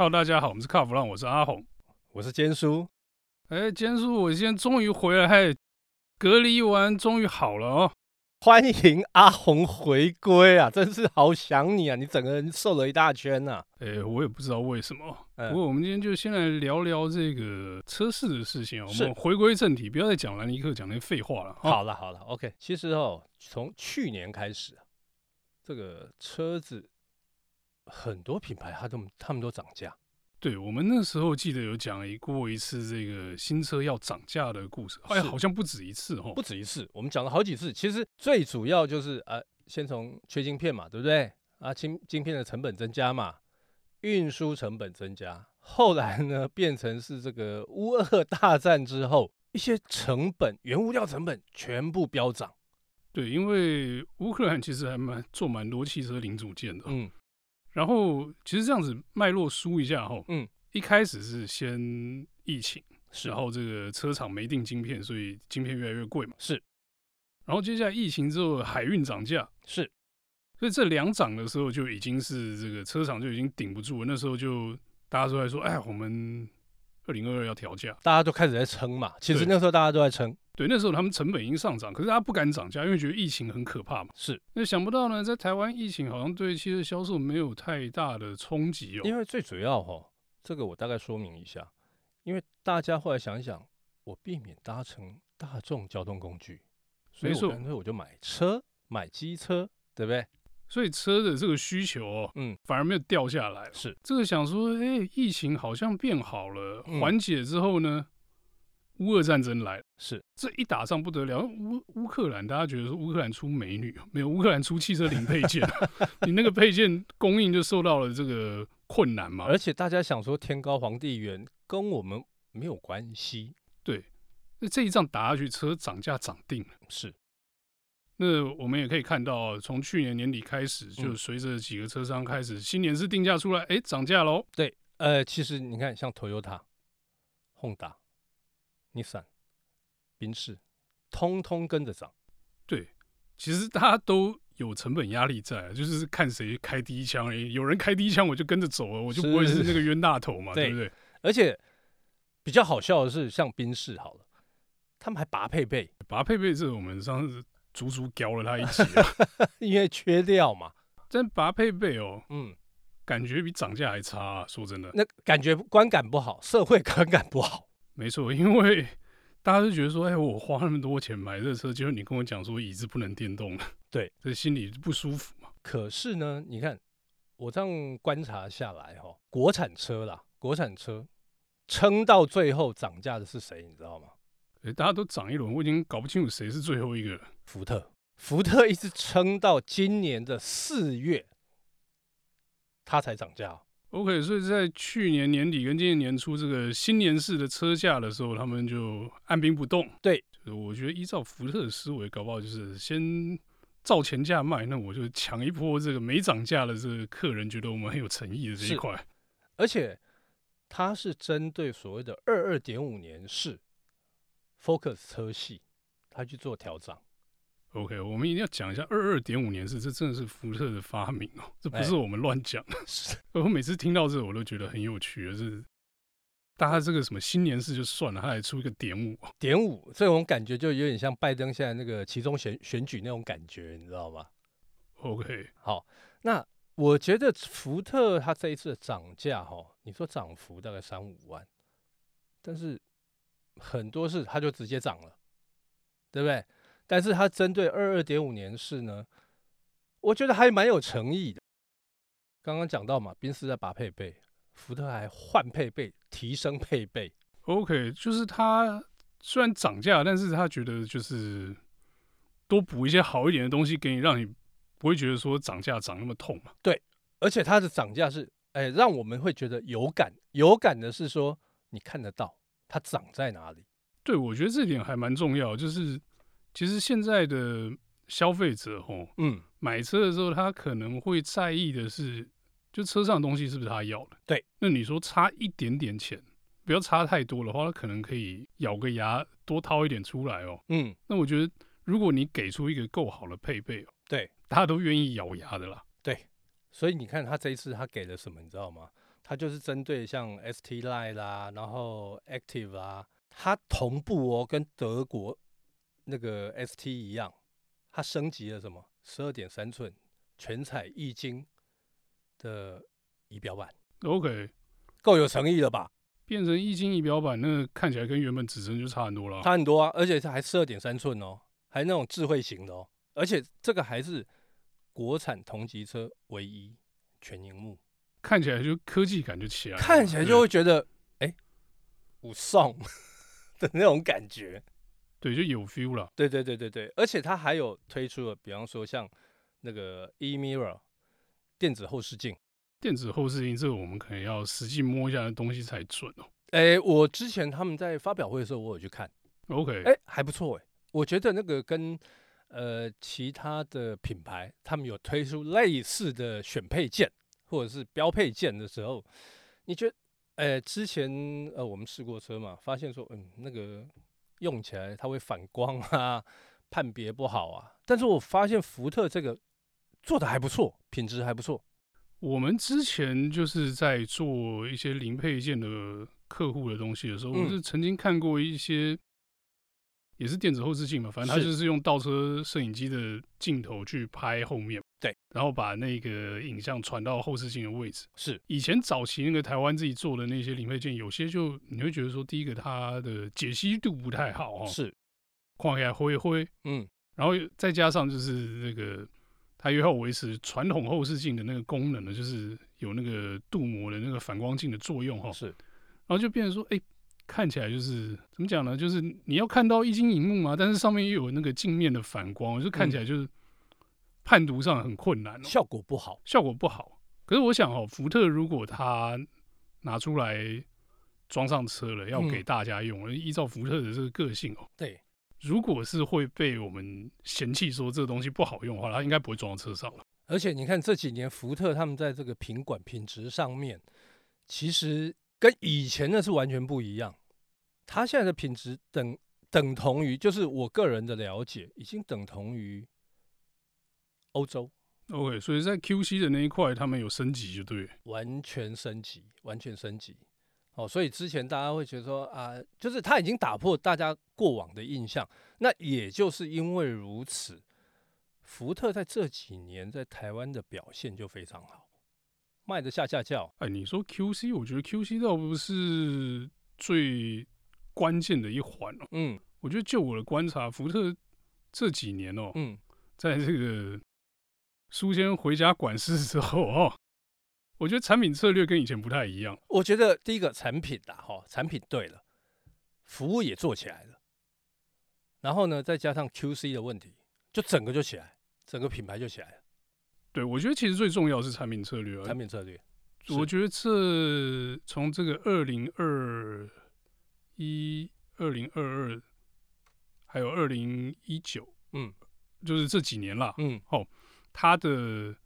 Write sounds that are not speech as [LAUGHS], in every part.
Hello，大家好，我们是卡弗朗，我是阿红，我是坚叔。哎，坚叔，我今天终于回来，嘿，隔离完终于好了哦。欢迎阿红回归啊，真是好想你啊！你整个人瘦了一大圈呐、啊。哎，我也不知道为什么。不过我们今天就先来聊聊这个车市的事情啊。我们回归正题，不要再讲兰尼克讲那些废话了。好了好了，OK。其实哦，从去年开始啊，这个车子。很多品牌，它都他们都涨价。对，我们那时候记得有讲过一次这个新车要涨价的故事，哎，好像不止一次哦，不止一次，我们讲了好几次。其实最主要就是啊，先从缺晶片嘛，对不对？啊，晶晶片的成本增加嘛，运输成本增加，后来呢变成是这个乌俄大战之后，一些成本、原物料成本全部飙涨。对，因为乌克兰其实还蛮做蛮多汽车零组件的，嗯。然后其实这样子脉络梳一下哈，嗯，一开始是先疫情，然后这个车厂没订晶片，所以晶片越来越贵嘛，是。然后接下来疫情之后海运涨价，是。所以这两涨的时候就已经是这个车厂就已经顶不住了，那时候就大家都在说，哎，我们二零二二要调价，大家都开始在撑嘛。其实那时候大家都在撑。对，那时候他们成本已经上涨，可是他不敢涨价，因为觉得疫情很可怕嘛。是，那想不到呢，在台湾疫情好像对汽车销售没有太大的冲击哦。因为最主要哈、哦，这个我大概说明一下，因为大家后来想一想，我避免搭乘大众交通工具，所以干脆我就买车，买机车，对不对？所以车的这个需求哦，嗯，反而没有掉下来。是，这个想说，哎，疫情好像变好了，缓解之后呢？嗯乌俄战争来了，是这一打仗不得了。乌乌克兰，大家觉得说乌克兰出美女，没有乌克兰出汽车零配件，[LAUGHS] 你那个配件供应就受到了这个困难嘛。而且大家想说天高皇帝远，跟我们没有关系。对，那这一仗打下去，车涨价涨定了。是，那我们也可以看到，从去年年底开始，就随着几个车商开始新年是定价出来，哎，涨价喽。对，呃，其实你看，像 Toyota、Honda。Nissan、宾士，通通跟着涨。对，其实大家都有成本压力在，就是看谁开第一枪而已。有人开第一枪，我就跟着走了，我就不会是那个冤大头嘛，对不对？而且比较好笑的是，像宾士好了，他们还拔配备，拔配备是我们上次足足屌了他一起，[LAUGHS] 因为缺料嘛。真拔配备哦，嗯，感觉比涨价还差啊，说真的，那感觉观感不好，社会观感不好。没错，因为大家都觉得说，哎，我花那么多钱买这车，结果你跟我讲说椅子不能电动了，对，这心里不舒服嘛。可是呢，你看我这样观察下来，哈，国产车啦，国产车撑到最后涨价的是谁？你知道吗？哎，大家都涨一轮，我已经搞不清楚谁是最后一个了。福特，福特一直撑到今年的四月，它才涨价。OK，所以在去年年底跟今年年初这个新年式的车价的时候，他们就按兵不动。对，就是我觉得依照福特的思维，搞不好就是先照前价卖，那我就抢一波这个没涨价的这个客人，觉得我们很有诚意的这一块。而且它是针对所谓的二二点五年式 Focus 车系，他去做调整。OK，我们一定要讲一下二二点五年是，这真的是福特的发明哦，这不是我们乱讲我每次听到这个，我都觉得很有趣，就是大家这个什么新年式就算了，他还出一个点五，点五这种感觉就有点像拜登现在那个其中选选举那种感觉，你知道吗？OK，好，那我觉得福特它这一次的涨价哈，你说涨幅大概三五万，但是很多是它就直接涨了，对不对？但是它针对二二点五年式呢，我觉得还蛮有诚意的。刚刚讲到嘛，宾斯在拔配备，福特还换配备、提升配备。OK，就是它虽然涨价，但是他觉得就是多补一些好一点的东西给你，让你不会觉得说涨价涨那么痛嘛。对，而且它的涨价是，哎，让我们会觉得有感，有感的是说你看得到它长在哪里。对，我觉得这点还蛮重要，就是。其实现在的消费者吼，嗯，买车的时候他可能会在意的是，就车上的东西是不是他要的。对，那你说差一点点钱，不要差太多的话，他可能可以咬个牙多掏一点出来哦。嗯，那我觉得如果你给出一个够好的配备哦，对，大家都愿意咬牙的啦。对，所以你看他这一次他给了什么，你知道吗？它就是针对像 ST Line 啦，然后 Active 啊，它同步哦，跟德国那个 ST 一样，它升级了什么？十二点三寸全彩液晶的仪表板。OK，够有诚意了吧？变成液晶仪表板，那看起来跟原本指针就差很多了。差很多啊，而且它还十二点三寸哦，还那种智慧型的哦，而且这个还是国产同级车唯一全荧幕。看起来就科技感就起来了，看起来就会觉得哎，武松 [LAUGHS] 的那种感觉，对，就有 feel 了。对对对对对，而且它还有推出了，比方说像那个 e-mirror 电子后视镜，电子后视镜这个我们可能要实际摸一下的东西才准哦。哎，我之前他们在发表会的时候，我有去看，OK，哎，还不错哎，我觉得那个跟呃其他的品牌他们有推出类似的选配件。或者是标配件的时候，你觉得，哎、欸，之前呃我们试过车嘛，发现说，嗯，那个用起来它会反光啊，判别不好啊。但是我发现福特这个做的还不错，品质还不错。我们之前就是在做一些零配件的客户的东西的时候，嗯、我是曾经看过一些。也是电子后视镜嘛，反正它就是用倒车摄影机的镜头去拍后面，对，然后把那个影像传到后视镜的位置。是以前早期那个台湾自己做的那些零配件，有些就你会觉得说，第一个它的解析度不太好哦，是，框起来灰灰，嗯，然后再加上就是那个它又要维持传统后视镜的那个功能呢，就是有那个镀膜的那个反光镜的作用哈，是，然后就变成说，哎。看起来就是怎么讲呢？就是你要看到液晶荧幕嘛，但是上面又有那个镜面的反光，就看起来就是判读上很困难，效果不好，效果不好。可是我想哦，福特如果他拿出来装上车了，要给大家用，依照福特的这个个性哦，对，如果是会被我们嫌弃说这个东西不好用的话，他应该不会装到车上了。而且你看这几年福特他们在这个品管品质上面，其实跟以前的是完全不一样。他现在的品质等等同于，就是我个人的了解，已经等同于欧洲。OK，所以在 QC 的那一块，他们有升级，就对，完全升级，完全升级。哦，所以之前大家会觉得说啊，就是他已经打破大家过往的印象。那也就是因为如此，福特在这几年在台湾的表现就非常好，卖的下下叫。哎，你说 QC，我觉得 QC 倒不是最。关键的一环哦，嗯，我觉得就我的观察，福特这几年哦，嗯，在这个书先回家管事之后哦，[LAUGHS] 我觉得产品策略跟以前不太一样。我觉得第一个产品啦，哈，产品对了，服务也做起来了，然后呢，再加上 QC 的问题，就整个就起来，整个品牌就起来了。对，我觉得其实最重要是产品策略啊，产品策略。我觉得这从这个二零二。一二零二二，还有二零一九，嗯，就是这几年啦，嗯，哦，它的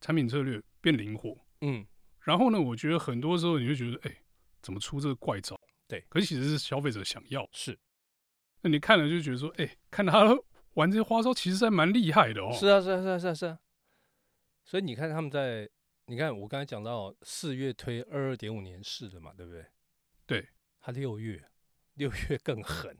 产品策略变灵活，嗯，然后呢，我觉得很多时候你会觉得，哎，怎么出这个怪招？对，可是其实是消费者想要，是，那你看了就觉得说，哎，看他 [LAUGHS] 玩这些花招，其实还蛮厉害的哦。是啊，是啊，是啊，是啊，是啊。所以你看他们在，你看我刚才讲到四月推二二点五年式的嘛，对不对？对。他六月，六月更狠，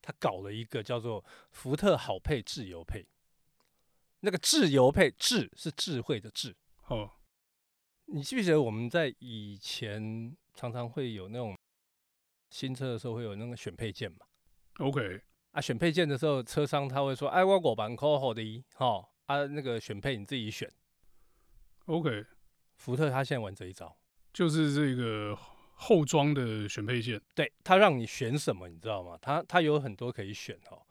他搞了一个叫做福特好配自由配，那个智由配智是智慧的智。哦，你记不记得我们在以前常常会有那种新车的时候会有那个选配件嘛？OK，啊，选配件的时候，车商他会说：“哎，我五万块好的，哈，啊，那个选配你自己选。” OK，福特他现在玩这一招，就是这个。后装的选配件，对，它让你选什么，你知道吗？它它有很多可以选哦，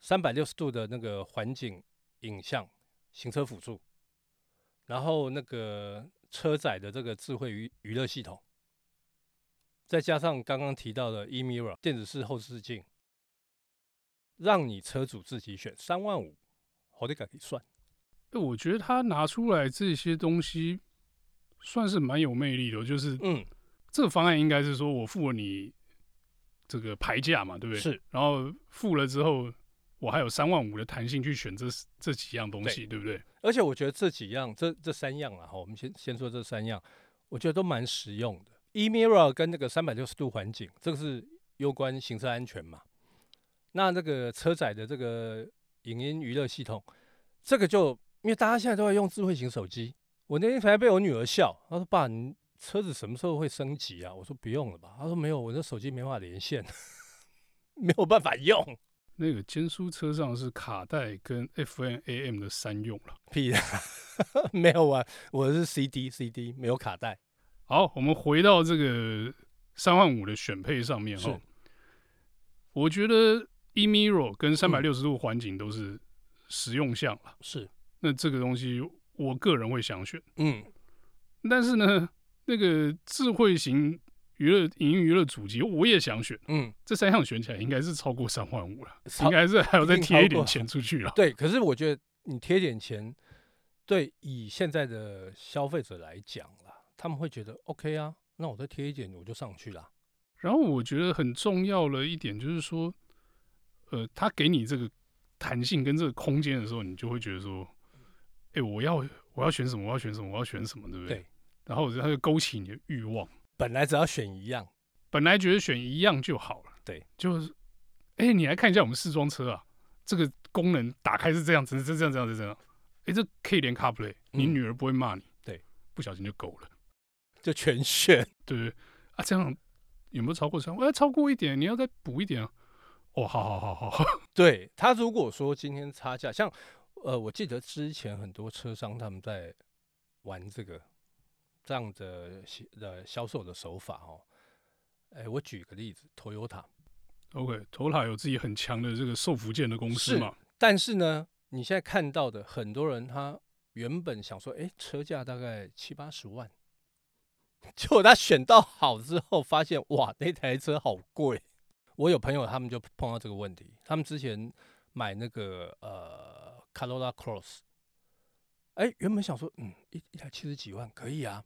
三百六十度的那个环景影像、行车辅助，然后那个车载的这个智慧娱娱乐系统，再加上刚刚提到的 e-mirror 电子式后视镜，让你车主自己选，三万五，好得赶紧算。我觉得他拿出来这些东西，算是蛮有魅力的，就是嗯。这个方案应该是说，我付了你这个牌价嘛，对不对？是。然后付了之后，我还有三万五的弹性去选这这几样东西，对，对不对？而且我觉得这几样，这这三样啊，哈，我们先先说这三样，我觉得都蛮实用的。E-Mirror 跟那个三百六十度环境，这个是攸关行车安全嘛？那那个车载的这个影音娱乐系统，这个就因为大家现在都在用智慧型手机，我那天才被我女儿笑，她说：“爸，你车子什么时候会升级啊？”我说：“不用了吧。”她说：“没有，我的手机没办法连线，[LAUGHS] 没有办法用。”那个坚叔车上是卡带跟 FM AM 的三用了，屁的，没有啊，我是 CD CD 没有卡带。好，我们回到这个三万五的选配上面哈，我觉得 E-Mirror 跟三百六十度环景都是实用项了，是。那这个东西我个人会想选，嗯，但是呢，那个智慧型。娱乐影音娱乐主机，我也想选。嗯，这三项选起来应该是超过三万五了，应该是还要再贴一点钱出去了。对，可是我觉得你贴点钱，对以现在的消费者来讲啦，他们会觉得 OK 啊，那我再贴一点我就上去了。然后我觉得很重要的一点就是说，呃，他给你这个弹性跟这个空间的时候，你就会觉得说，哎，我要我要选什么？我要选什么？我要选什么？对不对？对。然后他就勾起你的欲望。本来只要选一样，本来觉得选一样就好了。对，就是，哎、欸，你来看一下我们试装车啊，这个功能打开是这样子，是这样，这样，这样。哎、欸，这可以连 CarPlay，你女儿不会骂你。对，不小心就够了，就全选。对对啊，这样有没有超过三万？我要超过一点，你要再补一点啊。哦，好好好好。[LAUGHS] 对他如果说今天差价，像呃，我记得之前很多车商他们在玩这个。这样的的销售的手法哦，哎，我举个例子，Toyota，OK，Toyota 有自己很强的这个受福建的公司嘛。但是呢，你现在看到的很多人，他原本想说，哎，车价大概七八十万，结果他选到好之后，发现哇，那台车好贵。我有朋友他们就碰到这个问题，他们之前买那个呃 Corolla Cross，哎，原本想说，嗯，一一台七十几万可以啊。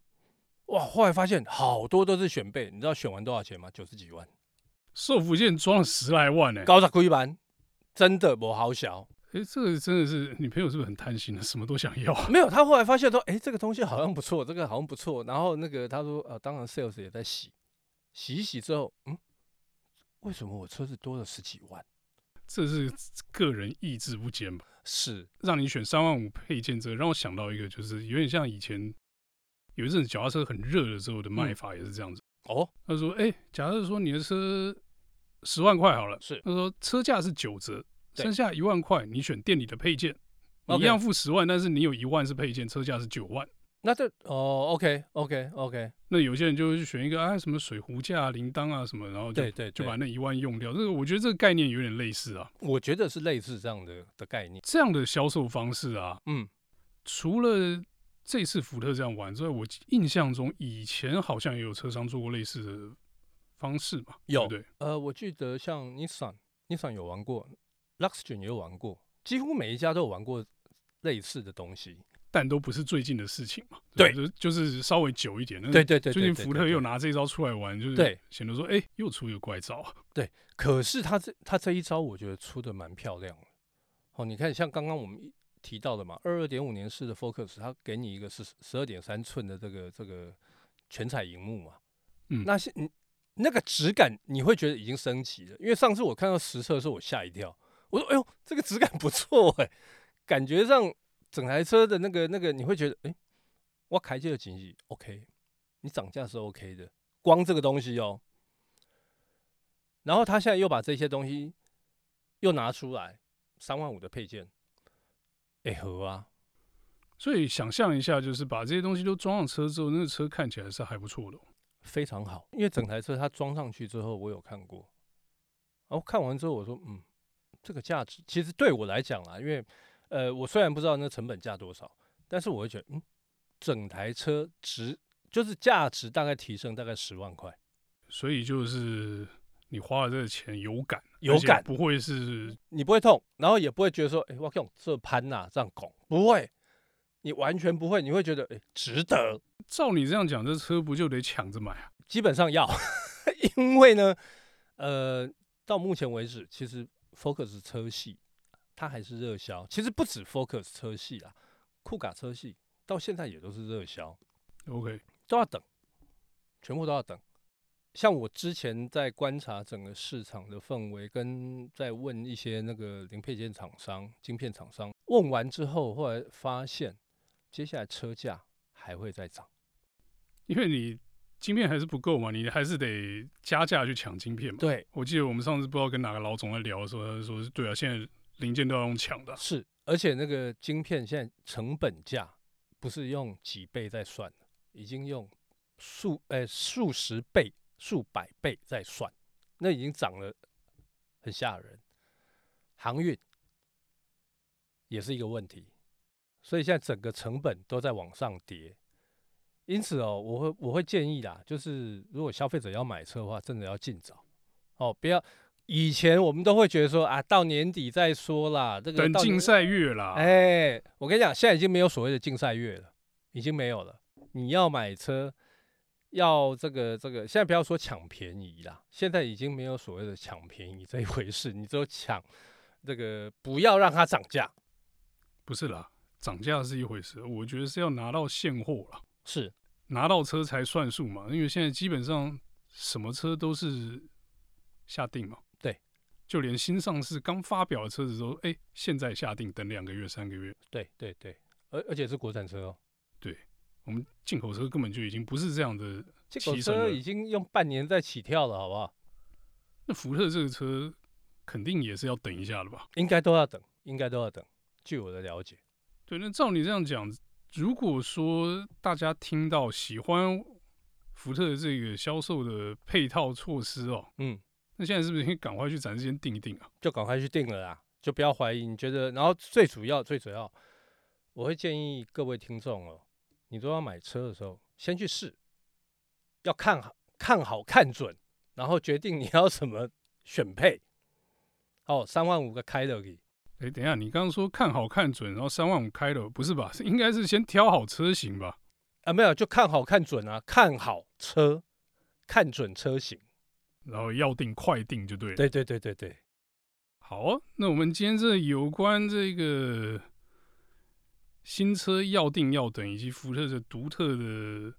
哇！后来发现好多都是选配，你知道选完多少钱吗？九十几万，受福建装了十来万呢、欸，高价归班，真的不好小。哎、欸，这个真的是女朋友是不是很贪心啊，什么都想要？没有，他后来发现说，哎、欸，这个东西好像不错，这个好像不错。然后那个他说，呃，当然 sales 也在洗，洗一洗之后，嗯，为什么我车子多了十几万？这是个人意志不坚吧？是让你选三万五配件，这个让我想到一个，就是有点像以前。有一阵子脚踏车很热的时候的卖法也是这样子、嗯、哦。他说：“哎、欸，假设说你的车十万块好了，是他说车价是九折，剩下一万块你选店里的配件，你一样付十万，但是你有一万是配件，车价是九万。那这哦，OK OK OK。那有些人就会选一个啊，什么水壶架、铃铛啊什么，然后对，对，就把那一万用掉。这个我觉得这个概念有点类似啊。我觉得是类似这样的的概念，这样的销售方式啊，嗯，除了。这次福特这样玩之后，我印象中以前好像也有车商做过类似的方式嘛？有对，对，呃，我记得像 Nissan，Nissan 有玩过，Luxgen 也有玩过，几乎每一家都有玩过类似的东西，但都不是最近的事情嘛。对，对就是稍微久一点。对对对，最近福特又拿这一招出来玩，就是显得说，哎，又出一个怪招。对，可是他这他这一招，我觉得出的蛮漂亮的。哦，你看，像刚刚我们。提到的嘛，二二点五年式的 Focus，它给你一个是十二点三寸的这个这个全彩荧幕嘛，嗯，那些你那个质感你会觉得已经升级了，因为上次我看到实测的时候我吓一跳，我说哎呦这个质感不错哎，感觉上整台车的那个那个你会觉得哎，我开这个经济 OK，你涨价是 OK 的，光这个东西哦，然后他现在又把这些东西又拿出来三万五的配件。哎、欸、合啊，所以想象一下，就是把这些东西都装上车之后，那个车看起来是还不错的，非常好。因为整台车它装上去之后，我有看过，然后看完之后我说，嗯，这个价值其实对我来讲啊，因为呃，我虽然不知道那成本价多少，但是我会觉得，嗯，整台车值就是价值大概提升大概十万块，所以就是。你花了这个钱有感，有感，不会是你不会痛，然后也不会觉得说，哎、欸，我用这攀呐，这样拱，不会，你完全不会，你会觉得，哎、欸，值得。照你这样讲，这车不就得抢着买啊？基本上要，[LAUGHS] 因为呢，呃，到目前为止，其实 Focus 车系它还是热销，其实不止 Focus 车系啊，酷卡车系到现在也都是热销。OK，都要等，全部都要等。像我之前在观察整个市场的氛围，跟在问一些那个零配件厂商、晶片厂商，问完之后，后来发现，接下来车价还会再涨，因为你晶片还是不够嘛，你还是得加价去抢晶片嘛。对，我记得我们上次不知道跟哪个老总在聊的时候，他说，对啊，现在零件都要用抢的。是，而且那个晶片现在成本价不是用几倍在算，已经用数诶数十倍。数百倍在算，那已经涨了，很吓人。航运也是一个问题，所以现在整个成本都在往上叠。因此哦，我会我会建议啦，就是如果消费者要买车的话，真的要尽早哦，不要以前我们都会觉得说啊，到年底再说啦，这个等竞赛月啦。哎，我跟你讲，现在已经没有所谓的竞赛月了，已经没有了。你要买车。要这个这个，现在不要说抢便宜啦，现在已经没有所谓的抢便宜这一回事，你只有抢这个，不要让它涨价。不是啦，涨价是一回事，我觉得是要拿到现货啦，是。拿到车才算数嘛，因为现在基本上什么车都是下定嘛，对，就连新上市刚发表的车子都，哎，现在下定，等两个月、三个月，对对对，而而且是国产车哦，对。我们进口车根本就已经不是这样的，进口车已经用半年在起跳了，好不好？那福特这个车肯定也是要等一下的吧？应该都要等，应该都要等。据我的了解，对。那照你这样讲，如果说大家听到喜欢福特的这个销售的配套措施哦，嗯，那现在是不是可以赶快去展示间定一定啊？就赶快去定了啦，就不要怀疑。你觉得？然后最主要、最主要，我会建议各位听众哦。你都要买车的时候，先去试，要看好、看好、看准，然后决定你要什么选配。哦，三万五个开的。哎，等一下，你刚刚说看好看准，然后三万五开的，不是吧？[LAUGHS] 应该是先挑好车型吧？啊，没有，就看好看准啊，看好车，看准车型，然后要定快定就对了。对对对对对。好啊，那我们今天这有关这个。新车要定要等，以及福特的独特的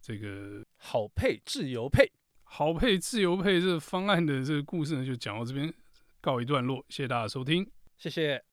这个好配自由配、好配自由配这个方案的这个故事呢，就讲到这边告一段落。谢谢大家收听，谢谢。